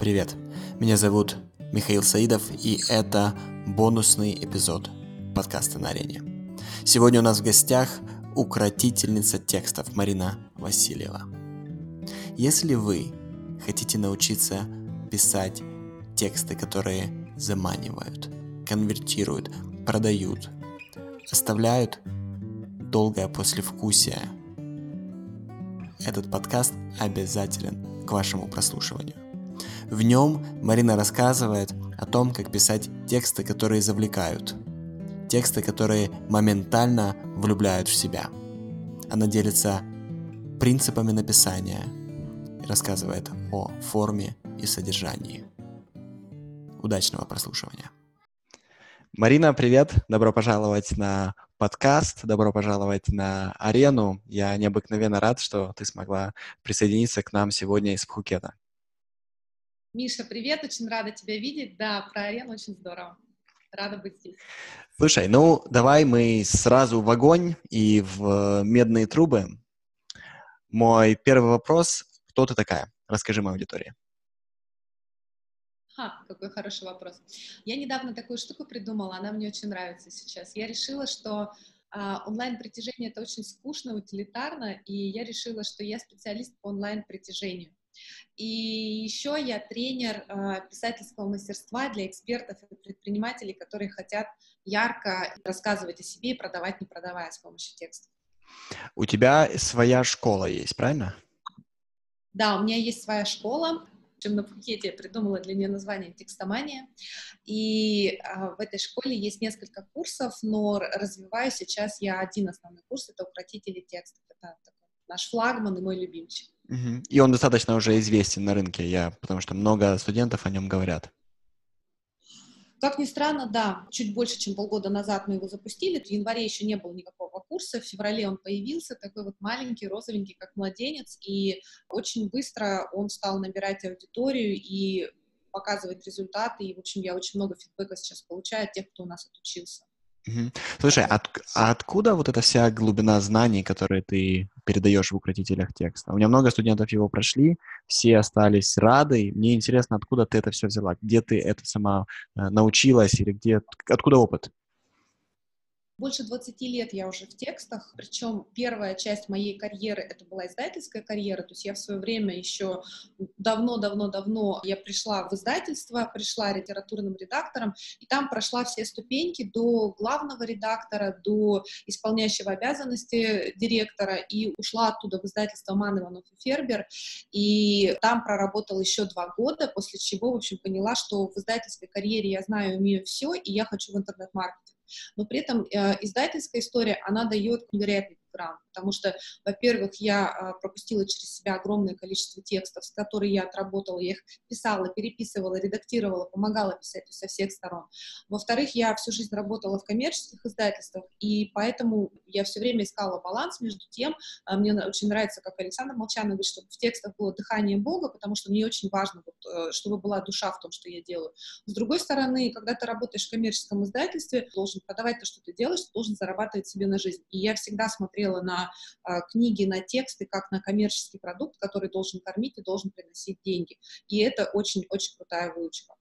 Привет, меня зовут Михаил Саидов, и это бонусный эпизод подкаста на арене. Сегодня у нас в гостях укротительница текстов Марина Васильева. Если вы хотите научиться писать тексты, которые заманивают, конвертируют, продают, оставляют долгое послевкусие, этот подкаст обязателен к вашему прослушиванию. В нем Марина рассказывает о том, как писать тексты, которые завлекают, тексты, которые моментально влюбляют в себя. Она делится принципами написания и рассказывает о форме и содержании. Удачного прослушивания. Марина, привет! Добро пожаловать на подкаст. Добро пожаловать на арену. Я необыкновенно рад, что ты смогла присоединиться к нам сегодня из Пхукета. Миша, привет, очень рада тебя видеть. Да, про арену очень здорово. Рада быть здесь. Слушай, ну давай мы сразу в огонь и в медные трубы. Мой первый вопрос. Кто ты такая? Расскажи моей аудитории. Ха, какой хороший вопрос. Я недавно такую штуку придумала, она мне очень нравится сейчас. Я решила, что а, онлайн-притяжение — это очень скучно, утилитарно, и я решила, что я специалист по онлайн-притяжению. И еще я тренер э, писательского мастерства для экспертов и предпринимателей, которые хотят ярко рассказывать о себе и продавать, не продавая с помощью текстов. У тебя своя школа есть, правильно? Да, у меня есть своя школа. Чем на Пхукете я придумала для нее название «Текстомания». И а, в этой школе есть несколько курсов, но развиваю сейчас я один основной курс — это «Укротители текстов». Это такой наш флагман и мой любимчик. И он достаточно уже известен на рынке, я, потому что много студентов о нем говорят. Как ни странно, да, чуть больше, чем полгода назад мы его запустили. В январе еще не было никакого курса, в феврале он появился, такой вот маленький, розовенький, как младенец, и очень быстро он стал набирать аудиторию и показывать результаты, и, в общем, я очень много фидбэка сейчас получаю от тех, кто у нас отучился. Слушай, от, а откуда вот эта вся глубина знаний, которые ты передаешь в укротителях текста? У меня много студентов его прошли, все остались рады. Мне интересно, откуда ты это все взяла, где ты это сама э, научилась или где, откуда опыт? Больше 20 лет я уже в текстах, причем первая часть моей карьеры это была издательская карьера, то есть я в свое время еще давно-давно-давно я пришла в издательство, пришла литературным редактором, и там прошла все ступеньки до главного редактора, до исполняющего обязанности директора, и ушла оттуда в издательство Ман Иванов и Фербер, и там проработала еще два года, после чего, в общем, поняла, что в издательской карьере я знаю умею все, и я хочу в интернет-маркетинг но при этом э, издательская история, она дает невероятный грамм, потому что, во-первых, я а, пропустила через себя огромное количество текстов, с которыми я отработала, я их писала, переписывала, редактировала, помогала писать со всех сторон. Во-вторых, я всю жизнь работала в коммерческих издательствах, и поэтому я все время искала баланс между тем, а, мне очень нравится, как Александр Молчанов говорит, чтобы в текстах было дыхание Бога, потому что мне очень важно, вот, э, чтобы была душа в том, что я делаю. С другой стороны, когда ты работаешь в коммерческом издательстве, должен продавать то, что ты делаешь, должен зарабатывать себе на жизнь. И я всегда смотрела смотрела а, книги, на тексты, как на коммерческий продукт, который должен кормить и должен приносить деньги. И это очень-очень крутая выучка.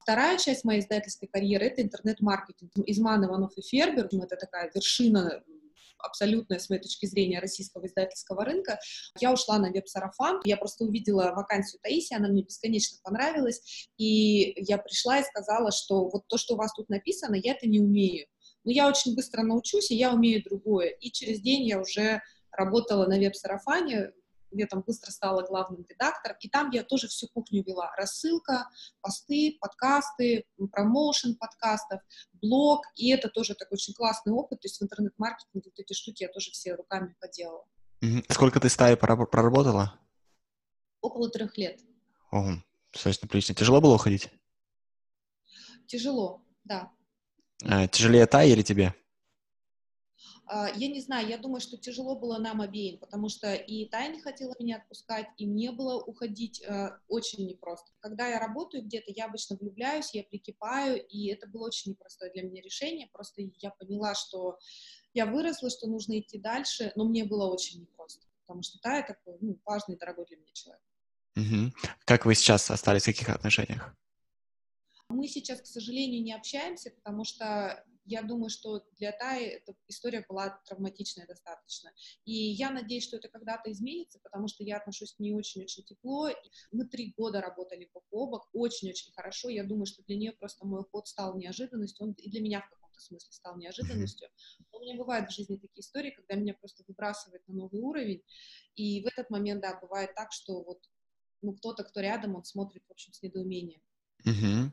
Вторая часть моей издательской карьеры — это интернет-маркетинг. Изман, Иванов и Фербер — это такая вершина абсолютная, с моей точки зрения, российского издательского рынка. Я ушла на веб-сарафан, я просто увидела вакансию Таисии, она мне бесконечно понравилась, и я пришла и сказала, что вот то, что у вас тут написано, я это не умею но я очень быстро научусь, и я умею другое. И через день я уже работала на веб-сарафане, я там быстро стала главным редактором, и там я тоже всю кухню вела. Рассылка, посты, подкасты, промоушен подкастов, блог, и это тоже такой очень классный опыт, то есть в интернет-маркетинге вот эти штуки я тоже все руками поделала. Сколько ты стаи проработала? Около трех лет. Ого, достаточно прилично. Тяжело было уходить? Тяжело, да. Э, тяжелее та или тебе? А, я не знаю, я думаю, что тяжело было нам обеим, потому что и Тая не хотела меня отпускать, и мне было уходить э, очень непросто. Когда я работаю где-то, я обычно влюбляюсь, я прикипаю, и это было очень непростое для меня решение. Просто я поняла, что я выросла, что нужно идти дальше, но мне было очень непросто, потому что Тая такой ну, важный, дорогой для меня человек. Угу. Как вы сейчас остались в каких отношениях? Мы сейчас, к сожалению, не общаемся, потому что я думаю, что для Таи эта история была травматичная достаточно. И я надеюсь, что это когда-то изменится, потому что я отношусь к ней очень-очень тепло. Мы три года работали бок о бок, очень-очень хорошо. Я думаю, что для нее просто мой уход стал неожиданностью, он и для меня в каком-то смысле стал неожиданностью. Но у меня бывают в жизни такие истории, когда меня просто выбрасывает на новый уровень, и в этот момент, да, бывает так, что вот ну, кто-то, кто рядом, он смотрит, в общем, с недоумением. Угу.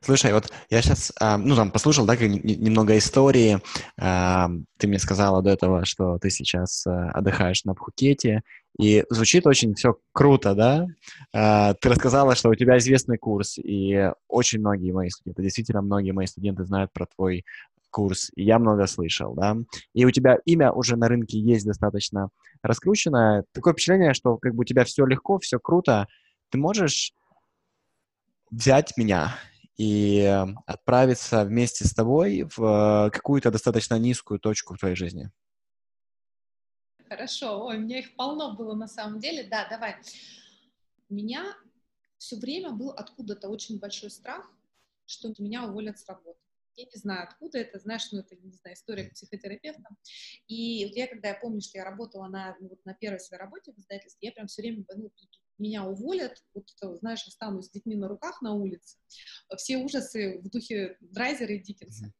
Слушай, вот я сейчас, а, ну, там, послушал, да, немного истории. А, ты мне сказала до этого, что ты сейчас а, отдыхаешь на Пхукете, и звучит очень все круто, да? Ты рассказала, что у тебя известный курс, и очень многие мои студенты, действительно многие мои студенты знают про твой курс, и я много слышал, да? И у тебя имя уже на рынке есть достаточно раскрученное. Такое впечатление, что как бы у тебя все легко, все круто. Ты можешь взять меня и отправиться вместе с тобой в какую-то достаточно низкую точку в твоей жизни. Хорошо, ой, у меня их полно было на самом деле. Да, давай. У меня все время был откуда-то очень большой страх, что меня уволят с работы. Я не знаю, откуда это, знаешь, ну, это, не знаю, история психотерапевта. И вот я, когда я помню, что я работала на, ну, вот на первой своей работе в издательстве, я прям все время, ну, меня уволят, вот, знаешь, останусь с детьми на руках на улице. Все ужасы в духе Драйзера и Диккенса.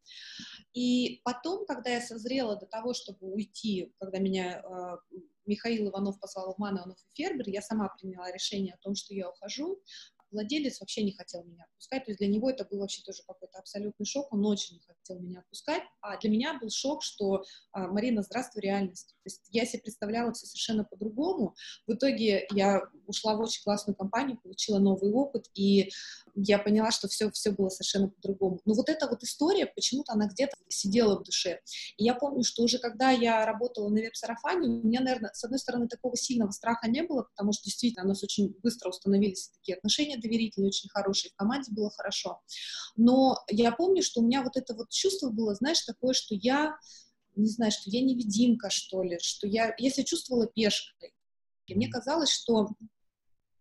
И потом, когда я созрела до того, чтобы уйти, когда меня э, Михаил Иванов позвал в Ман Иванов и Фербер, я сама приняла решение о том, что я ухожу владелец вообще не хотел меня отпускать, то есть для него это был вообще тоже какой-то абсолютный шок, он очень не хотел меня отпускать, а для меня был шок, что а, Марина, здравствуй, реальность. То есть я себе представляла все совершенно по-другому. В итоге я ушла в очень классную компанию, получила новый опыт, и я поняла, что все, все было совершенно по-другому. Но вот эта вот история, почему-то она где-то сидела в душе. И я помню, что уже когда я работала на веб-сарафане, у меня, наверное, с одной стороны, такого сильного страха не было, потому что действительно у нас очень быстро установились такие отношения доверительные, очень хорошие, в команде было хорошо. Но я помню, что у меня вот это вот чувство было, знаешь, такое, что я, не знаю, что я невидимка, что ли, что я, я себя чувствовала пешкой. И мне казалось, что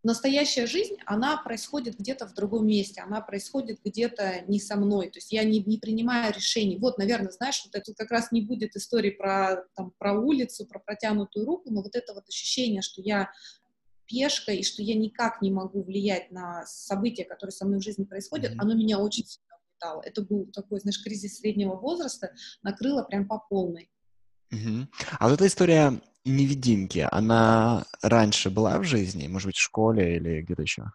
настоящая жизнь, она происходит где-то в другом месте, она происходит где-то не со мной, то есть я не, не принимаю решений. Вот, наверное, знаешь, вот это как раз не будет истории про, там, про улицу, про протянутую руку, но вот это вот ощущение, что я пешка и что я никак не могу влиять на события, которые со мной в жизни происходят, mm-hmm. оно меня очень сильно угнетало. Это был такой, знаешь, кризис среднего возраста, накрыло прям по полной. Mm-hmm. А вот эта история невидимки, она раньше была в жизни, может быть, в школе или где-то еще?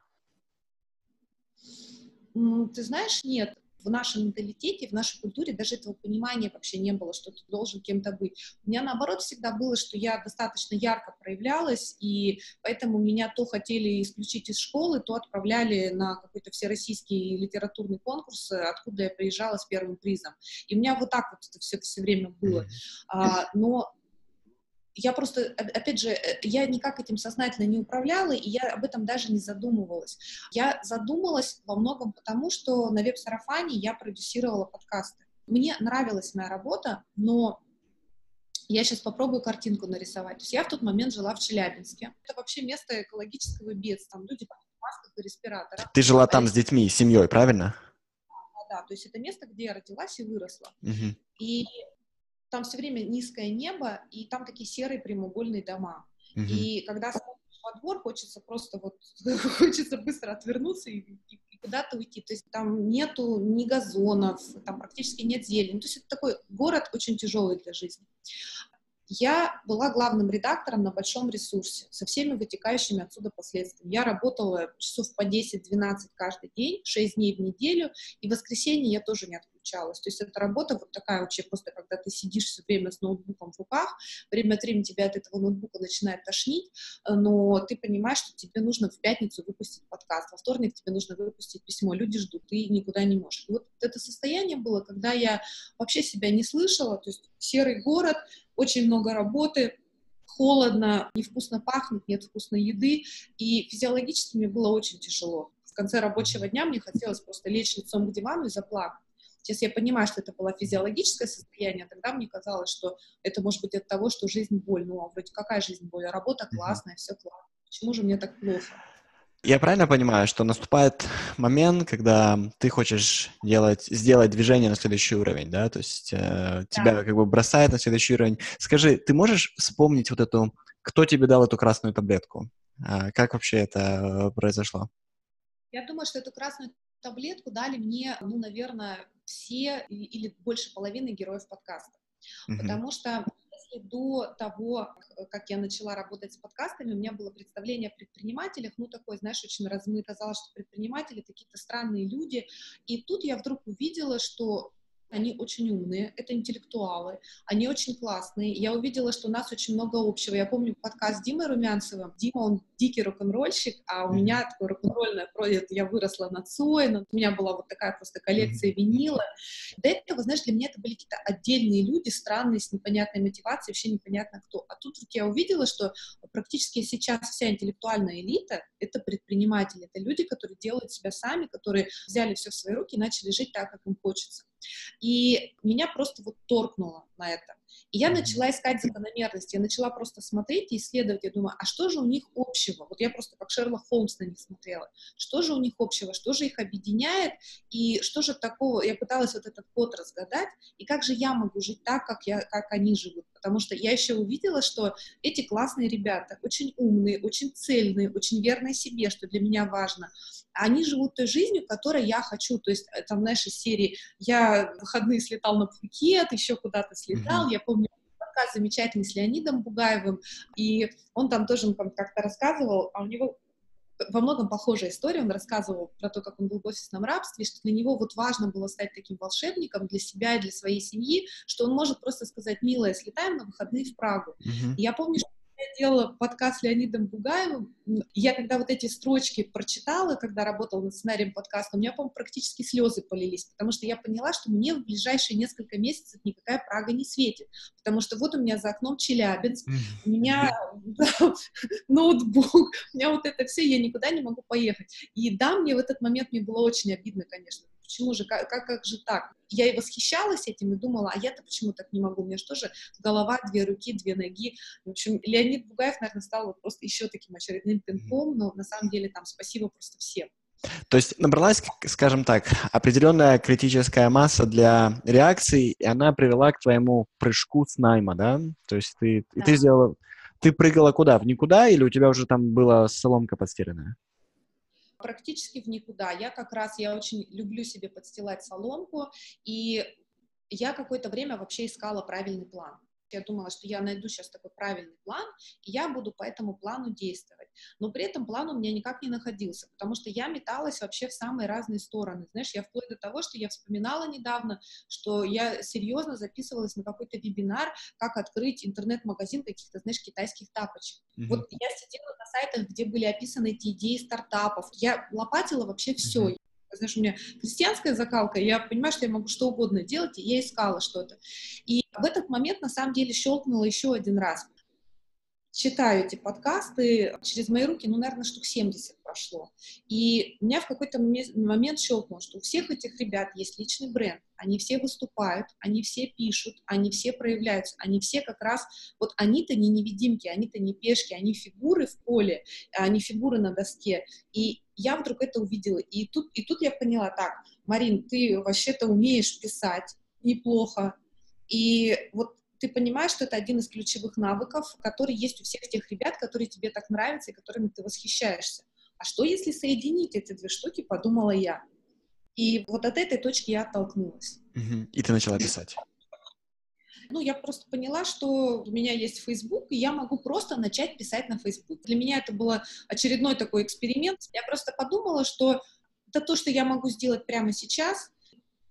Ты знаешь, нет в нашем менталитете, в нашей культуре даже этого понимания вообще не было, что ты должен кем-то быть. У меня наоборот всегда было, что я достаточно ярко проявлялась, и поэтому меня то хотели исключить из школы, то отправляли на какой-то всероссийский литературный конкурс, откуда я приезжала с первым призом. И у меня вот так вот это все, все время было. А, но я просто, опять же, э, я никак этим сознательно не управляла, и я об этом даже не задумывалась. Я задумалась во многом потому, что на веб-сарафане я продюсировала подкасты. Мне нравилась моя работа, но я сейчас попробую картинку нарисовать. То есть я в тот момент жила в Челябинске. Это вообще место экологического бедствия. Там люди в масках и респираторах. Ты жила там с детьми, с семьей, правильно? Да, да, то есть это место, где я родилась и выросла. Угу. И там все время низкое небо, и там такие серые прямоугольные дома. Угу. И когда смотришь во двор, хочется просто вот, хочется быстро отвернуться и, и, и куда-то уйти. То есть там нету ни газонов, там практически нет зелени. То есть это такой город очень тяжелый для жизни. Я была главным редактором на большом ресурсе со всеми вытекающими отсюда последствиями. Я работала часов по 10-12 каждый день, 6 дней в неделю, и в воскресенье я тоже не отключалась. То есть это работа вот такая вообще просто, когда ты сидишь все время с ноутбуком в руках, время от времени тебя от этого ноутбука начинает тошнить, но ты понимаешь, что тебе нужно в пятницу выпустить подкаст, во вторник тебе нужно выпустить письмо, люди ждут, ты никуда не можешь. И вот это состояние было, когда я вообще себя не слышала, то есть серый город, очень много работы, холодно, невкусно пахнет, нет вкусной еды, и физиологически мне было очень тяжело. В конце рабочего дня мне хотелось просто лечь лицом к дивану и заплакать. Сейчас я понимаю, что это было физиологическое состояние, тогда мне казалось, что это может быть от того, что жизнь боль. Ну, а вроде какая жизнь боль? А работа классная, все классно. Почему же мне так плохо? Я правильно понимаю, что наступает момент, когда ты хочешь делать, сделать движение на следующий уровень, да? То есть э, да. тебя как бы бросает на следующий уровень. Скажи, ты можешь вспомнить вот эту, кто тебе дал эту красную таблетку? А как вообще это произошло? Я думаю, что эту красную таблетку дали мне, ну, наверное, все или больше половины героев подкаста. Mm-hmm. Потому что если до того, как я начала работать с подкастами, у меня было представление о предпринимателях, ну, такое, знаешь, очень размыто. Казалось, что предприниматели какие-то странные люди. И тут я вдруг увидела, что они очень умные, это интеллектуалы, они очень классные. Я увидела, что у нас очень много общего. Я помню подкаст Димы Румянцева. Дима, он дикий рок-н-ролльщик, а у меня такое рок-н-ролльное пройдет. Я выросла на Цой, но у меня была вот такая просто коллекция винила. До этого, знаешь, для меня это были какие-то отдельные люди, странные, с непонятной мотивацией, вообще непонятно кто. А тут вдруг я увидела, что практически сейчас вся интеллектуальная элита — это предприниматели, это люди, которые делают себя сами, которые взяли все в свои руки и начали жить так, как им хочется. И меня просто вот торкнуло на это. И я начала искать закономерности, я начала просто смотреть и исследовать, я думаю, а что же у них общего? Вот я просто как Шерлок Холмс на них смотрела. Что же у них общего, что же их объединяет, и что же такого, я пыталась вот этот код разгадать, и как же я могу жить так, как, я, как они живут, потому что я еще увидела, что эти классные ребята, очень умные, очень цельные, очень верные себе, что для меня важно, они живут той жизнью, которой я хочу, то есть э, там, знаешь, из серии я выходные слетал на Пхукет, еще куда-то слетал, mm-hmm. я помню подкаст замечательный с Леонидом Бугаевым, и он там тоже как-то рассказывал, а у него во многом похожая история, он рассказывал про то, как он был в офисном рабстве, что для него вот важно было стать таким волшебником для себя и для своей семьи, что он может просто сказать, милая, слетаем на выходные в Прагу. Uh-huh. И я помню, что я делала подкаст с Леонидом Бугаевым, я когда вот эти строчки прочитала, когда работала над сценарием подкаста, у меня, по-моему, практически слезы полились, потому что я поняла, что мне в ближайшие несколько месяцев никакая Прага не светит, потому что вот у меня за окном Челябинск, у меня ноутбук, у меня вот это все, я никуда не могу поехать. И да, мне в этот момент мне было очень обидно, конечно, почему же, как, как, как же так? Я и восхищалась этим и думала, а я-то почему так не могу? У меня же тоже голова, две руки, две ноги. В общем, Леонид Бугаев, наверное, стал вот просто еще таким очередным пинком, но на самом деле там спасибо просто всем. То есть набралась, скажем так, определенная критическая масса для реакции, и она привела к твоему прыжку с найма, да? То есть ты, да. ты сделала... Ты прыгала куда? В никуда или у тебя уже там была соломка подстеленная? Практически в никуда. Я как раз, я очень люблю себе подстилать соломку, и я какое-то время вообще искала правильный план. Я думала, что я найду сейчас такой правильный план, и я буду по этому плану действовать. Но при этом план у меня никак не находился, потому что я металась вообще в самые разные стороны. Знаешь, я вплоть до того, что я вспоминала недавно, что я серьезно записывалась на какой-то вебинар, как открыть интернет-магазин каких-то, знаешь, китайских тапочек. Mm-hmm. Вот я сидела на сайтах, где были описаны эти идеи стартапов. Я лопатила вообще все. Mm-hmm знаешь, у меня крестьянская закалка, я понимаю, что я могу что угодно делать, и я искала что-то. И в этот момент, на самом деле, щелкнула еще один раз. Читаю эти подкасты, через мои руки, ну, наверное, штук 70 прошло. И меня в какой-то момент щелкнуло, что у всех этих ребят есть личный бренд, они все выступают, они все пишут, они все проявляются, они все как раз, вот они-то не невидимки, они-то не пешки, они фигуры в поле, они фигуры на доске. И я вдруг это увидела. И тут, и тут я поняла, так, Марин, ты вообще-то умеешь писать неплохо. И вот ты понимаешь, что это один из ключевых навыков, который есть у всех тех ребят, которые тебе так нравятся и которыми ты восхищаешься. А что, если соединить эти две штуки, подумала я. И вот от этой точки я оттолкнулась. И ты начала писать. Ну, я просто поняла, что у меня есть Facebook, и я могу просто начать писать на Facebook. Для меня это был очередной такой эксперимент. Я просто подумала, что это то, что я могу сделать прямо сейчас,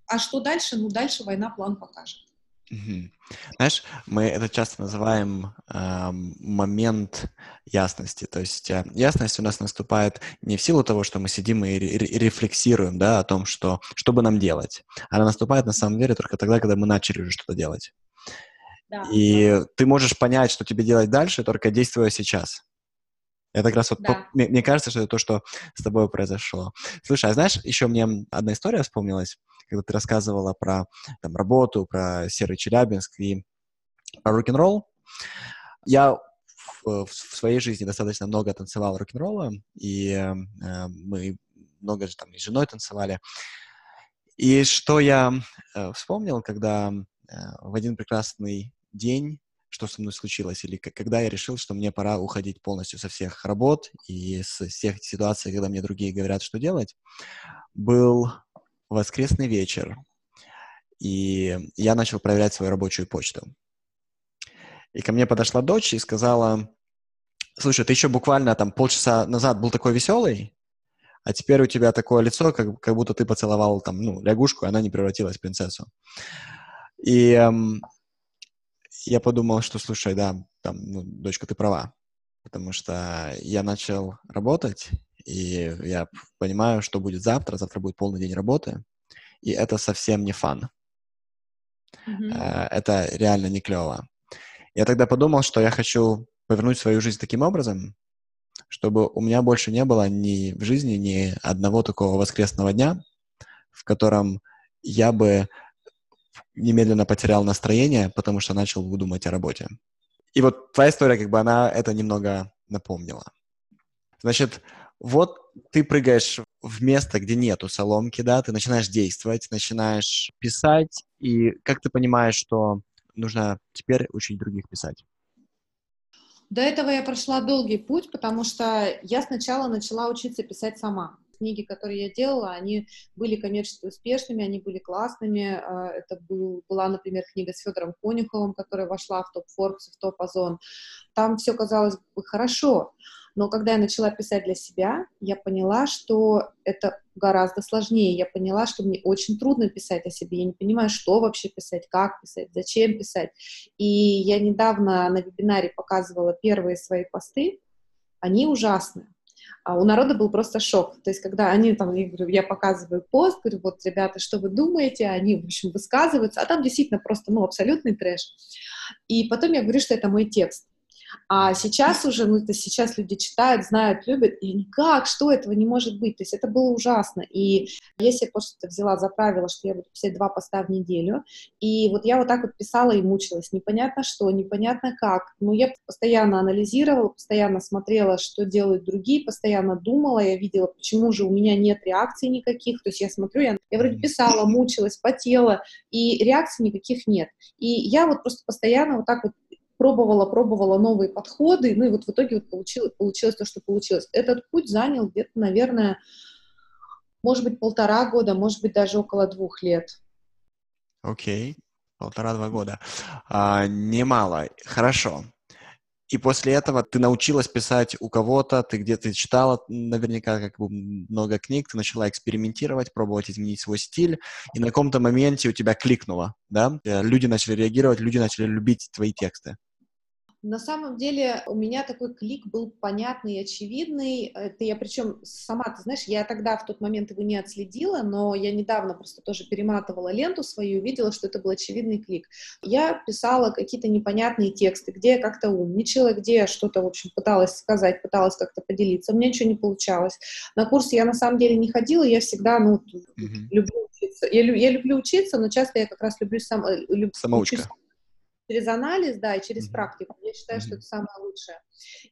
а что дальше? Ну, дальше война план покажет. Угу. Знаешь, мы это часто называем э, момент ясности. То есть э, ясность у нас наступает не в силу того, что мы сидим и, рефлексируем да, о том, что, что бы нам делать. Она наступает на самом деле только тогда, когда мы начали уже что-то делать. Да, и да. ты можешь понять, что тебе делать дальше, только действуя сейчас. Это как раз вот, да. то, мне, мне кажется, что это то, что с тобой произошло. Слушай, а знаешь, еще мне одна история вспомнилась, когда ты рассказывала про там, работу, про серый Челябинск и про рок-н-ролл. Я в, в своей жизни достаточно много танцевал рок-н-ролла, и э, мы много же там и с женой танцевали. И что я э, вспомнил, когда э, в один прекрасный день что со мной случилось, или когда я решил, что мне пора уходить полностью со всех работ и с всех ситуаций, когда мне другие говорят, что делать, был воскресный вечер, и я начал проверять свою рабочую почту. И ко мне подошла дочь и сказала, слушай, ты еще буквально там полчаса назад был такой веселый, а теперь у тебя такое лицо, как, как будто ты поцеловал там, ну, лягушку, и она не превратилась в принцессу. И эм, я подумал, что, слушай, да, там, ну, дочка, ты права, потому что я начал работать, и я понимаю, что будет завтра, завтра будет полный день работы, и это совсем не фан. Mm-hmm. Это реально не клево. Я тогда подумал, что я хочу повернуть свою жизнь таким образом, чтобы у меня больше не было ни в жизни ни одного такого воскресного дня, в котором я бы немедленно потерял настроение, потому что начал думать о работе. И вот твоя история, как бы она это немного напомнила. Значит, вот ты прыгаешь в место, где нету соломки, да, ты начинаешь действовать, начинаешь писать, и как ты понимаешь, что нужно теперь учить других писать? До этого я прошла долгий путь, потому что я сначала начала учиться писать сама книги, которые я делала, они были коммерчески успешными, они были классными. А, это был, была, например, книга с Федором Конюховым, которая вошла в топ Forbes, в топ Озон. Там все казалось бы хорошо, но когда я начала писать для себя, я поняла, что это гораздо сложнее. Я поняла, что мне очень трудно писать о себе. Я не понимаю, что вообще писать, как писать, зачем писать. И я недавно на вебинаре показывала первые свои посты. Они ужасные а у народа был просто шок. То есть, когда они там, я говорю, я показываю пост, говорю, вот, ребята, что вы думаете, они, в общем, высказываются, а там действительно просто, ну, абсолютный трэш. И потом я говорю, что это мой текст. А сейчас уже, ну, это сейчас люди читают, знают, любят, и никак, что этого не может быть. То есть это было ужасно. И я себе просто взяла за правило, что я буду писать два поста в неделю. И вот я вот так вот писала и мучилась. Непонятно что, непонятно как. Но я постоянно анализировала, постоянно смотрела, что делают другие, постоянно думала, я видела, почему же у меня нет реакций никаких. То есть я смотрю, я, я вроде писала, мучилась, потела, и реакций никаких нет. И я вот просто постоянно вот так вот пробовала, пробовала новые подходы, ну и вот в итоге вот получилось, получилось то, что получилось. Этот путь занял где-то, наверное, может быть, полтора года, может быть, даже около двух лет. Окей, okay. полтора-два года. А, немало. Хорошо. И после этого ты научилась писать у кого-то, ты где-то читала наверняка как бы много книг, ты начала экспериментировать, пробовать изменить свой стиль, и на каком-то моменте у тебя кликнуло, да? Люди начали реагировать, люди начали любить твои тексты. На самом деле у меня такой клик был понятный и очевидный. Это я причем сама, ты знаешь, я тогда в тот момент его не отследила, но я недавно просто тоже перематывала ленту свою и видела, что это был очевидный клик. Я писала какие-то непонятные тексты, где я как-то умничала, где я что-то, в общем, пыталась сказать, пыталась как-то поделиться. У меня ничего не получалось. На курсы я на самом деле не ходила, я всегда, ну, mm-hmm. люблю учиться. Я, я люблю учиться, но часто я как раз люблю сам... Э, люб, Самоучка. Учусь через анализ, да, и через практику. Я считаю, что это самое лучшее.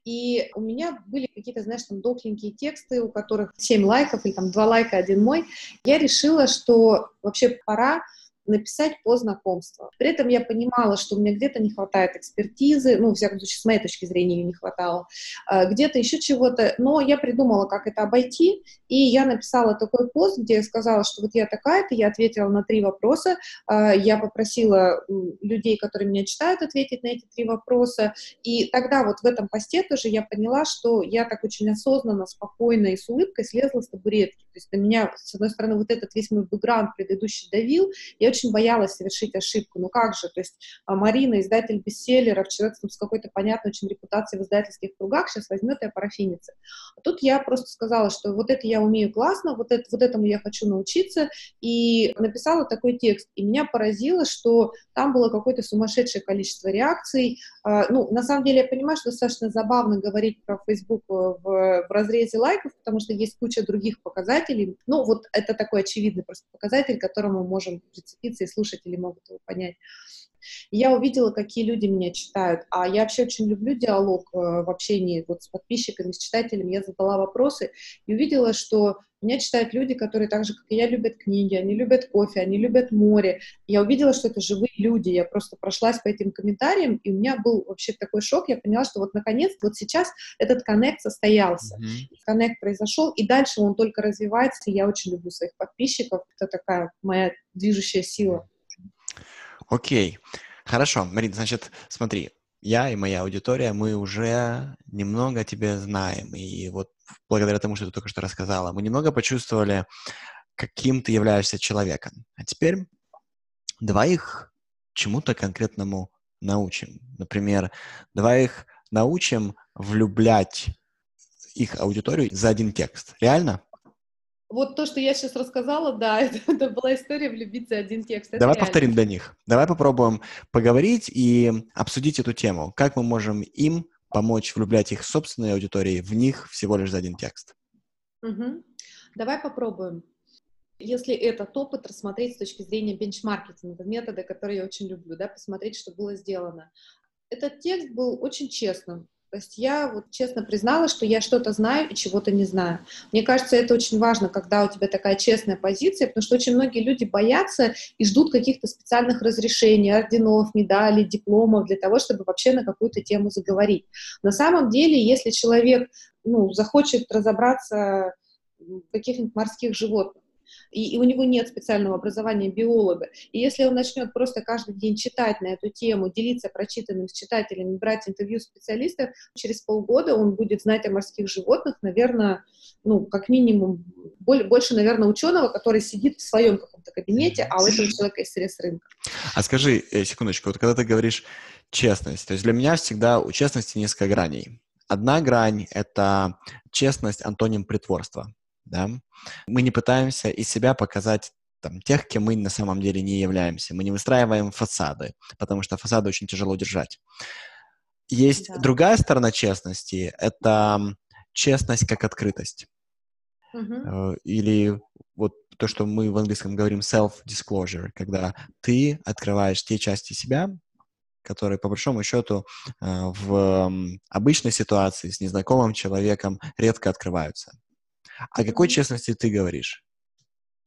И у меня были какие-то, знаешь, там дохленькие тексты, у которых 7 лайков или там 2 лайка, один мой. Я решила, что вообще пора написать по знакомству. При этом я понимала, что у меня где-то не хватает экспертизы, ну, в всяком случае, с моей точки зрения ее не хватало, а, где-то еще чего-то, но я придумала, как это обойти, и я написала такой пост, где я сказала, что вот я такая-то, я ответила на три вопроса, а, я попросила людей, которые меня читают, ответить на эти три вопроса, и тогда вот в этом посте тоже я поняла, что я так очень осознанно, спокойно и с улыбкой слезла с табуретки, то есть на меня, с одной стороны, вот этот весь мой бэкграунд предыдущий давил, я очень боялась совершить ошибку. Ну как же, то есть а, Марина, издатель бестселлеров, человек с какой-то понятной очень репутацией в издательских кругах, сейчас возьмет и опарафинится. А тут я просто сказала, что вот это я умею классно, вот, это, вот этому я хочу научиться, и написала такой текст. И меня поразило, что там было какое-то сумасшедшее количество реакций. А, ну, на самом деле я понимаю, что достаточно забавно говорить про Facebook в, в разрезе лайков, потому что есть куча других показателей. Ну, вот это такой очевидный просто показатель, к которому мы можем прицепиться, и слушатели могут его понять. И я увидела, какие люди меня читают. А я вообще очень люблю диалог э, в общении вот с подписчиками, с читателями. Я задала вопросы и увидела, что меня читают люди, которые так же, как и я, любят книги, они любят кофе, они любят море. Я увидела, что это живые люди. Я просто прошлась по этим комментариям, и у меня был вообще такой шок. Я поняла, что вот наконец, вот сейчас этот коннект состоялся. Mm-hmm. Коннект произошел, и дальше он только развивается. И я очень люблю своих подписчиков. Это такая моя движущая сила. Окей. Хорошо, Марин, значит, смотри, я и моя аудитория, мы уже немного тебя знаем. И вот благодаря тому, что ты только что рассказала, мы немного почувствовали, каким ты являешься человеком. А теперь давай их чему-то конкретному научим. Например, давай их научим влюблять их аудиторию за один текст. Реально? Вот то, что я сейчас рассказала, да, это, это была история влюбиться один текст. Это Давай реально. повторим для них. Давай попробуем поговорить и обсудить эту тему. Как мы можем им помочь влюблять их собственной аудитории в них всего лишь за один текст? Угу. Давай попробуем. Если этот опыт рассмотреть с точки зрения бенчмаркетинга, метода, который я очень люблю, да, посмотреть, что было сделано. Этот текст был очень честным. То есть я вот честно признала, что я что-то знаю и чего-то не знаю. Мне кажется, это очень важно, когда у тебя такая честная позиция, потому что очень многие люди боятся и ждут каких-то специальных разрешений, орденов, медалей, дипломов для того, чтобы вообще на какую-то тему заговорить. На самом деле, если человек ну, захочет разобраться в каких-нибудь морских животных, и, и у него нет специального образования биолога. И если он начнет просто каждый день читать на эту тему, делиться прочитанным с читателями, брать интервью специалистов, через полгода он будет знать о морских животных, наверное, ну, как минимум, больше, наверное, ученого, который сидит в своем каком-то кабинете, а у этого человека есть срез рынка. А скажи, э, секундочку, вот когда ты говоришь честность, то есть для меня всегда у честности несколько граней. Одна грань — это честность, антоним притворства да, мы не пытаемся из себя показать там, тех, кем мы на самом деле не являемся. Мы не выстраиваем фасады, потому что фасады очень тяжело держать. Есть да. другая сторона честности, это честность как открытость. Угу. Или вот то, что мы в английском говорим self-disclosure, когда ты открываешь те части себя, которые, по большому счету, э, в обычной ситуации с незнакомым человеком редко открываются. О какой честности ты говоришь?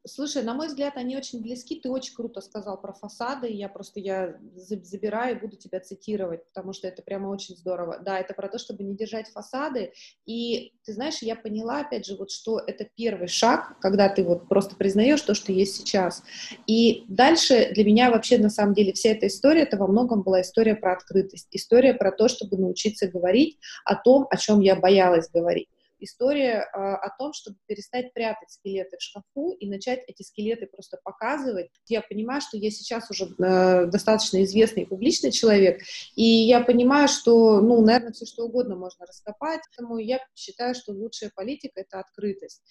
Слушай, на мой взгляд, они очень близки. Ты очень круто сказал про фасады. Я просто я забираю и буду тебя цитировать, потому что это прямо очень здорово. Да, это про то, чтобы не держать фасады. И ты знаешь, я поняла, опять же, вот что это первый шаг, когда ты вот просто признаешь то, что есть сейчас. И дальше для меня вообще на самом деле вся эта история, это во многом была история про открытость, история про то, чтобы научиться говорить о том, о чем я боялась говорить история э, о том, чтобы перестать прятать скелеты в шкафу и начать эти скелеты просто показывать. Я понимаю, что я сейчас уже э, достаточно известный публичный человек, и я понимаю, что, ну, наверное, все что угодно можно раскопать, поэтому я считаю, что лучшая политика — это открытость.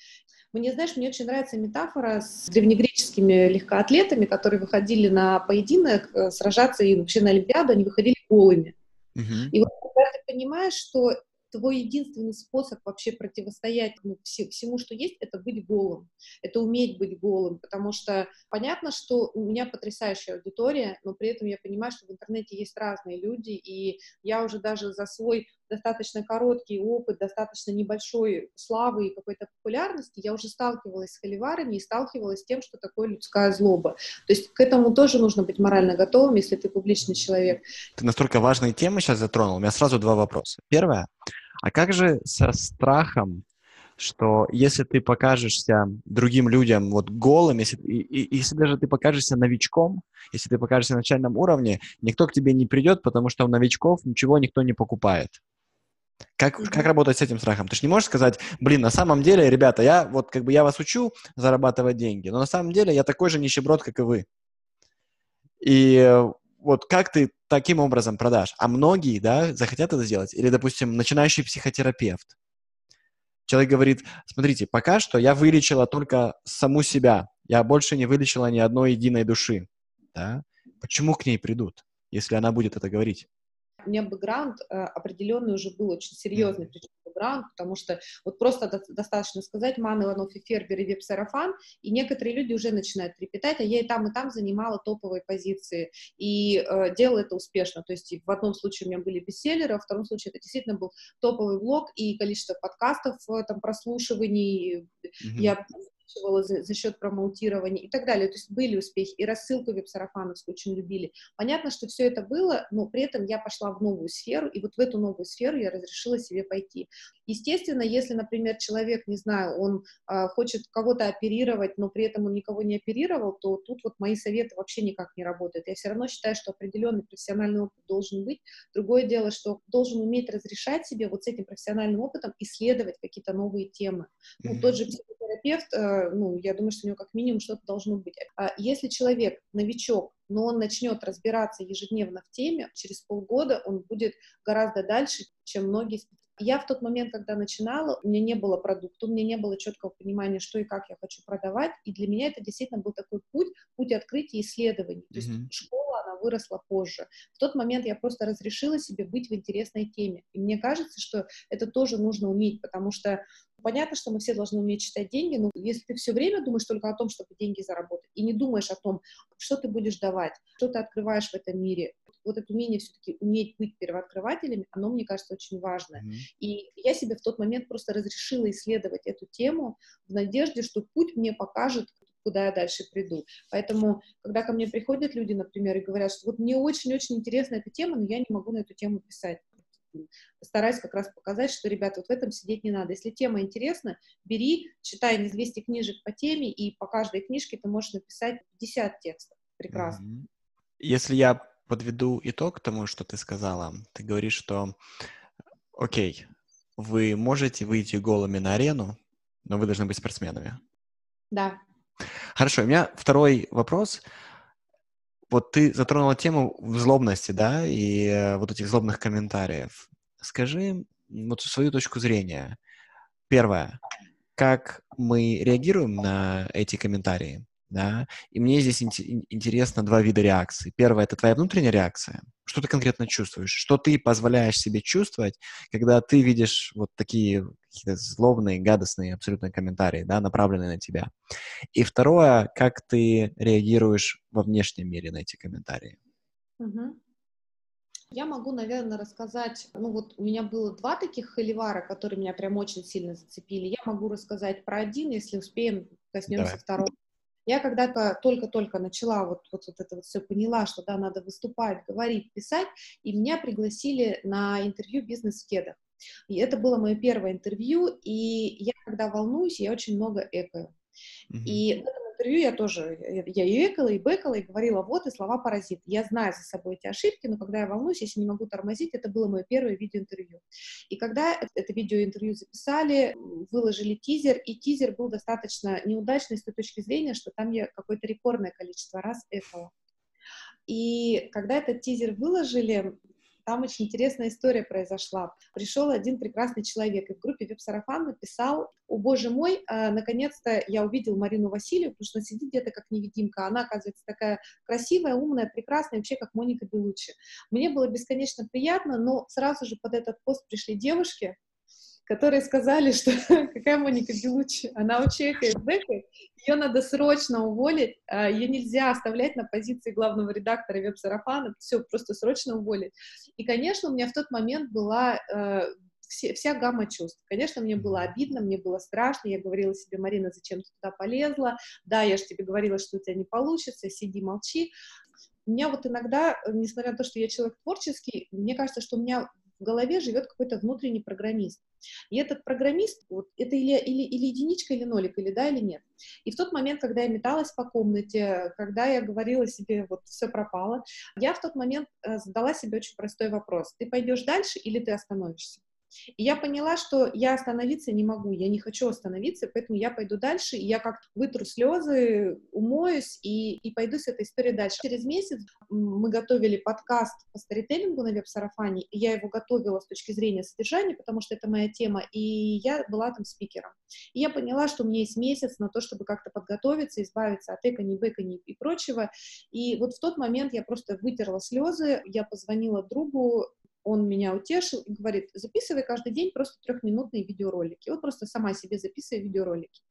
Мне, знаешь, мне очень нравится метафора с древнегреческими легкоатлетами, которые выходили на поединок э, сражаться и вообще на Олимпиаду, они выходили голыми. Uh-huh. И вот когда ты понимаешь, что твой единственный способ вообще противостоять ну, все, всему, что есть, это быть голым, это уметь быть голым, потому что понятно, что у меня потрясающая аудитория, но при этом я понимаю, что в интернете есть разные люди, и я уже даже за свой достаточно короткий опыт, достаточно небольшой славы и какой-то популярности, я уже сталкивалась с холиварами и сталкивалась с тем, что такое людская злоба. То есть к этому тоже нужно быть морально готовым, если ты публичный человек. Ты настолько важные темы сейчас затронул. У меня сразу два вопроса. Первое. А как же со страхом что если ты покажешься другим людям вот голым, если, и, и, если даже ты покажешься новичком, если ты покажешься на начальном уровне, никто к тебе не придет, потому что у новичков ничего никто не покупает. Как, как работать с этим страхом? Ты же не можешь сказать, блин, на самом деле, ребята, я вот как бы я вас учу зарабатывать деньги, но на самом деле я такой же нищеброд, как и вы. И вот как ты таким образом продашь? А многие, да, захотят это сделать? Или, допустим, начинающий психотерапевт. Человек говорит, смотрите, пока что я вылечила только саму себя, я больше не вылечила ни одной единой души. Да? Почему к ней придут, если она будет это говорить? У меня бэкграунд э, определенный уже был, очень серьезный, причем бэкграунд, потому что вот просто до- достаточно сказать Ман, Иванов и Фербер и Веб-Сарафан, и некоторые люди уже начинают трепетать, а я и там, и там занимала топовые позиции, и э, делала это успешно, то есть в одном случае у меня были бестселлеры, а в втором случае это действительно был топовый блог, и количество подкастов, там, прослушиваний, mm-hmm. я увеличивала за, за счет промоутирования и так далее. То есть были успехи, и рассылку веб-сарафановскую очень любили. Понятно, что все это было, но при этом я пошла в новую сферу, и вот в эту новую сферу я разрешила себе пойти. Естественно, если, например, человек, не знаю, он э, хочет кого-то оперировать, но при этом он никого не оперировал, то тут вот мои советы вообще никак не работают. Я все равно считаю, что определенный профессиональный опыт должен быть. Другое дело, что должен уметь разрешать себе вот с этим профессиональным опытом исследовать какие-то новые темы. Mm-hmm. Ну, тот же психотерапевт, э, ну, я думаю, что у него как минимум что-то должно быть. А если человек новичок, но он начнет разбираться ежедневно в теме, через полгода он будет гораздо дальше, чем многие специалисты я в тот момент, когда начинала, у меня не было продукта, у меня не было четкого понимания, что и как я хочу продавать, и для меня это действительно был такой путь, путь открытия исследований. То есть mm-hmm. школа, она выросла позже. В тот момент я просто разрешила себе быть в интересной теме. И мне кажется, что это тоже нужно уметь, потому что Понятно, что мы все должны уметь считать деньги, но если ты все время думаешь только о том, чтобы деньги заработать, и не думаешь о том, что ты будешь давать, что ты открываешь в этом мире, вот это умение все-таки уметь быть первооткрывателями, оно, мне кажется, очень важно. Mm-hmm. И я себе в тот момент просто разрешила исследовать эту тему в надежде, что путь мне покажет, куда я дальше приду. Поэтому, когда ко мне приходят люди, например, и говорят, что вот мне очень-очень интересна эта тема, но я не могу на эту тему писать, стараюсь как раз показать, что, ребята, вот в этом сидеть не надо. Если тема интересна, бери, читай не 200 книжек по теме, и по каждой книжке ты можешь написать 50 текстов. Прекрасно. Если я подведу итог тому, что ты сказала. Ты говоришь, что, окей, вы можете выйти голыми на арену, но вы должны быть спортсменами. Да. Хорошо, у меня второй вопрос. Вот ты затронула тему злобности, да, и э, вот этих злобных комментариев. Скажи вот свою точку зрения. Первое. Как мы реагируем на эти комментарии? да, и мне здесь ин- интересно два вида реакции. Первое — это твоя внутренняя реакция, что ты конкретно чувствуешь, что ты позволяешь себе чувствовать, когда ты видишь вот такие какие-то злобные, гадостные абсолютно комментарии, да, направленные на тебя. И второе, как ты реагируешь во внешнем мире на эти комментарии. Угу. Я могу, наверное, рассказать, ну вот у меня было два таких холивара, которые меня прям очень сильно зацепили. Я могу рассказать про один, если успеем, коснемся Давай. второго. Я когда-то только-только начала вот, вот, вот это вот все поняла, что да, надо выступать, говорить, писать, и меня пригласили на интервью «Бизнес в кедах». И это было мое первое интервью, и я, когда волнуюсь, я очень много экаю. Mm-hmm. И в этом интервью я тоже, я и экала, и бэкала, и говорила, вот, и слова паразит. Я знаю за собой эти ошибки, но когда я волнуюсь, если не могу тормозить, это было мое первое видеоинтервью. И когда это видеоинтервью записали, выложили тизер, и тизер был достаточно неудачный с той точки зрения, что там я какое-то рекордное количество раз экала. И когда этот тизер выложили, там очень интересная история произошла. Пришел один прекрасный человек и в группе Веб-Сарафан написал, о боже мой, э, наконец-то я увидел Марину Васильеву, потому что она сидит где-то как невидимка, она, оказывается, такая красивая, умная, прекрасная, вообще как Моника Белучи. Мне было бесконечно приятно, но сразу же под этот пост пришли девушки, которые сказали, что какая Моника Белучи, она учекает, бэкает, ее надо срочно уволить, а, ее нельзя оставлять на позиции главного редактора веб-сарафана, все, просто срочно уволить. И, конечно, у меня в тот момент была э, все, вся гамма чувств. Конечно, мне было обидно, мне было страшно, я говорила себе, Марина, зачем ты туда полезла? Да, я же тебе говорила, что у тебя не получится, сиди, молчи. У меня вот иногда, несмотря на то, что я человек творческий, мне кажется, что у меня в голове живет какой-то внутренний программист. И этот программист, вот, это или, или, или единичка, или нолик, или да, или нет. И в тот момент, когда я металась по комнате, когда я говорила себе, вот, все пропало, я в тот момент э, задала себе очень простой вопрос. Ты пойдешь дальше или ты остановишься? И я поняла, что я остановиться не могу, я не хочу остановиться, поэтому я пойду дальше, и я как-то вытру слезы, умоюсь и, и пойду с этой историей дальше. Через месяц мы готовили подкаст по старителлингу на веб-сарафане, и я его готовила с точки зрения содержания, потому что это моя тема, и я была там спикером. И я поняла, что у меня есть месяц на то, чтобы как-то подготовиться, избавиться от экони, бэкони и прочего. И вот в тот момент я просто вытерла слезы, я позвонила другу, он меня утешил и говорит, записывай каждый день просто трехминутные видеоролики. Вот просто сама себе записывай видеоролики.